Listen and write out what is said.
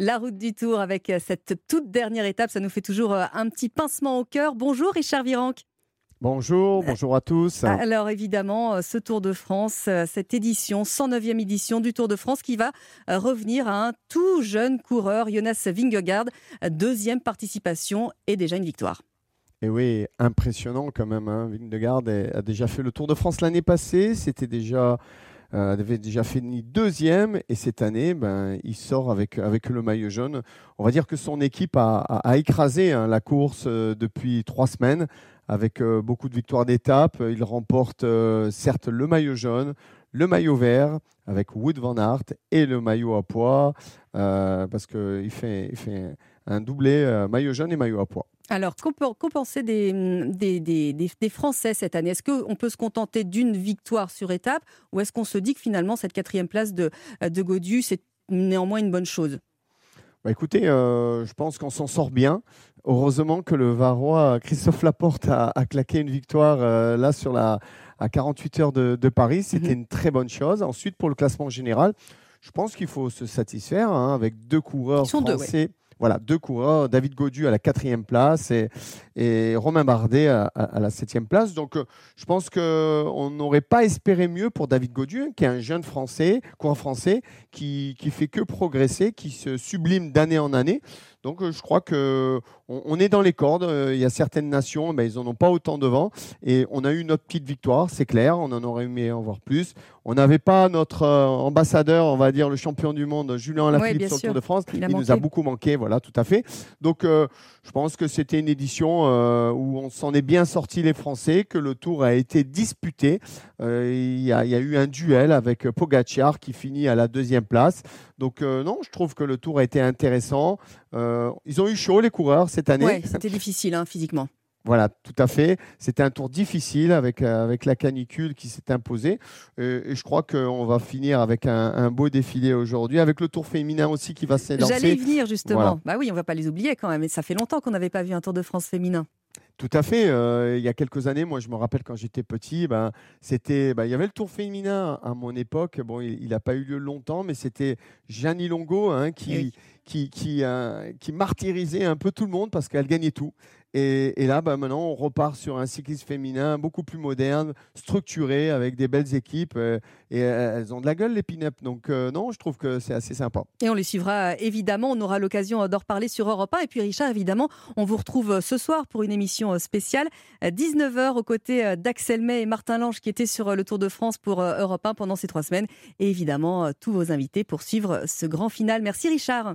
La route du Tour avec cette toute dernière étape, ça nous fait toujours un petit pincement au cœur. Bonjour Richard Virenque. Bonjour, bonjour à tous. Alors évidemment, ce Tour de France, cette édition, 109e édition du Tour de France qui va revenir à un tout jeune coureur, Jonas Vingegaard, deuxième participation et déjà une victoire. Et oui, impressionnant quand même. Hein. Vingegaard a déjà fait le Tour de France l'année passée. C'était déjà euh, avait déjà fini deuxième et cette année, ben, il sort avec, avec le maillot jaune. On va dire que son équipe a, écrasé hein, la course euh, depuis trois semaines avec euh, beaucoup de victoires d'étape. Il remporte euh, certes le maillot jaune, le maillot vert avec Wood Van Aert et le maillot à poids parce qu'il fait, il fait un doublé maillot jaune et maillot à poids. Alors, qu'en penser des, Français cette année? Est-ce qu'on peut se contenter d'une victoire sur étape ou est-ce qu'on se dit que finalement cette quatrième place de, de Godu, c'est néanmoins une bonne chose? Bah écoutez, euh, je pense qu'on s'en sort bien. Heureusement que le Varois Christophe Laporte a, claqué une victoire euh, là sur la, à 48 heures de, de Paris. C'était mhm. une très bonne chose. Ensuite, pour le classement général, je pense qu'il faut se satisfaire hein, avec deux coureurs français. Voilà, deux coureurs, David Godu à la quatrième place et, Romain Bardet à, la septième place. Donc, euh, je pense qu'on n'aurait pas espéré mieux pour David Godu, qui est un jeune français, coureur français, qui, qui fait que progresser, qui se sublime d'année en année. Donc euh, je crois que on, est dans les cordes. Euh, il y a certaines nations, mais ils n'en ont pas autant devant. Et on a eu notre petite victoire, c'est clair. On en aurait aimé en voir plus. On n'avait pas notre euh, ambassadeur, on va dire le champion du monde, Julien Alaphilippe sur le Tour de France. Il, nous a beaucoup manqué, voilà, tout à fait. Donc je pense que c'était une édition où on s'en est bien sorti les Français, que le Tour a été disputé. Il y, a, il, y a, eu un duel avec Pogacar qui finit à la deuxième place. Donc non, je trouve que le Tour a été intéressant. Euh, ils ont eu chaud, les coureurs, cette année. Oui, c'était difficile hein, physiquement. Voilà, tout à fait. C'était un tour difficile avec, euh, avec la canicule qui s'est imposée. Et, je crois qu'on va finir avec un, beau défilé aujourd'hui, avec le tour féminin aussi qui va s'élancer. J'allais y venir justement. Bah oui, on ne va pas les oublier quand même. Et ça fait longtemps qu'on n'avait pas vu un Tour de France féminin. Tout à fait. Euh, il y a quelques années, moi, je me rappelle quand j'étais petit, ben, c'était, ben, il y avait le Tour féminin à mon époque. Bon, il n'a pas eu lieu longtemps, mais c'était Gianni Longo hein, qui, euh, qui, martyrisait un peu tout le monde parce qu'elle gagnait tout. Et, là, bah, maintenant, on repart sur un cyclisme féminin beaucoup plus moderne, structuré, avec des belles équipes. Euh, et elles ont de la gueule, les pin-up. Donc, euh, non, je trouve que c'est assez sympa. Et on les suivra évidemment. On aura l'occasion d'en reparler sur Europe 1. Et puis, Richard, évidemment, on vous retrouve ce soir pour une émission spéciale. 19h aux côtés d'Axel May et Martin Lange qui étaient sur le Tour de France pour Europe 1 pendant ces trois semaines. Et évidemment, tous vos invités pour suivre ce grand final. Merci, Richard.